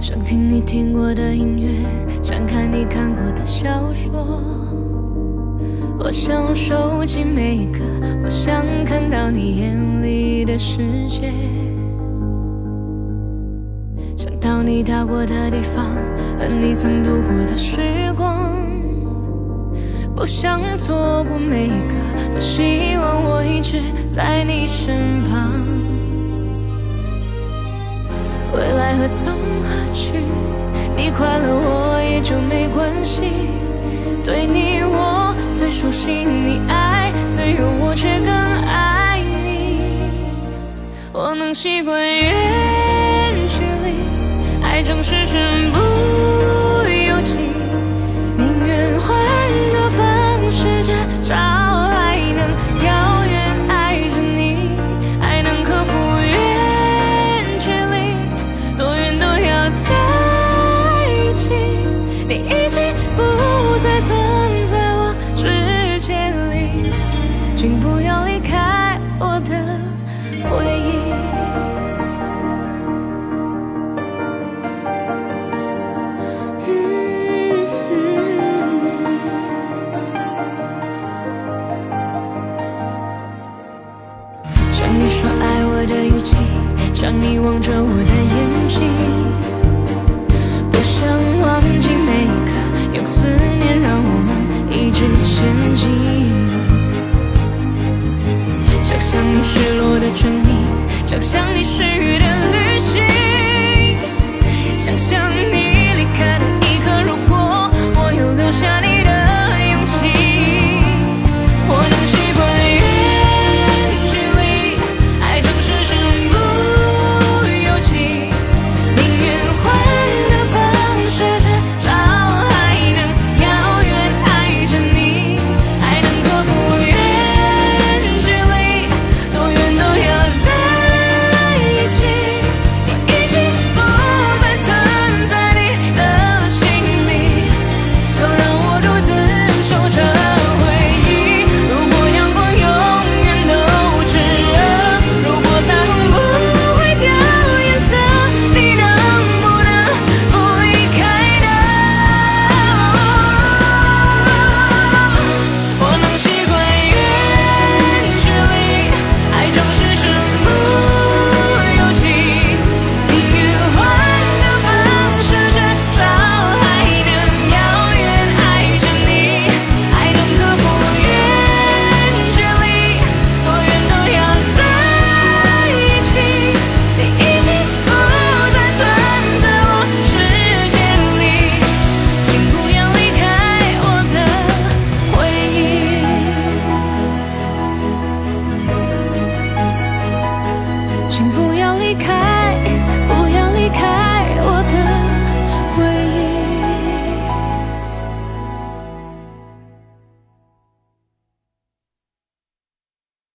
想听你听过的音乐，想看你看过的小说。我想收集每一个，我想看到你眼里的世界。想到你到过的地方，和你曾度过的时光。不想错过每一个，多希望我一直在你身旁。未来何从何去？你快乐我也就没关系。对你我最熟悉，你爱自由，我却更爱你。我能习惯总是身不由己宁愿换个方式至少还能遥远爱着你爱能克服远距离多远都要在一起。你已经不再存在我世界里请不要离开我的回想你望着我的眼睛，不想忘记每一刻，用思念让我们一直前进。想象你失落的唇印，想象你失语的旅行，想象。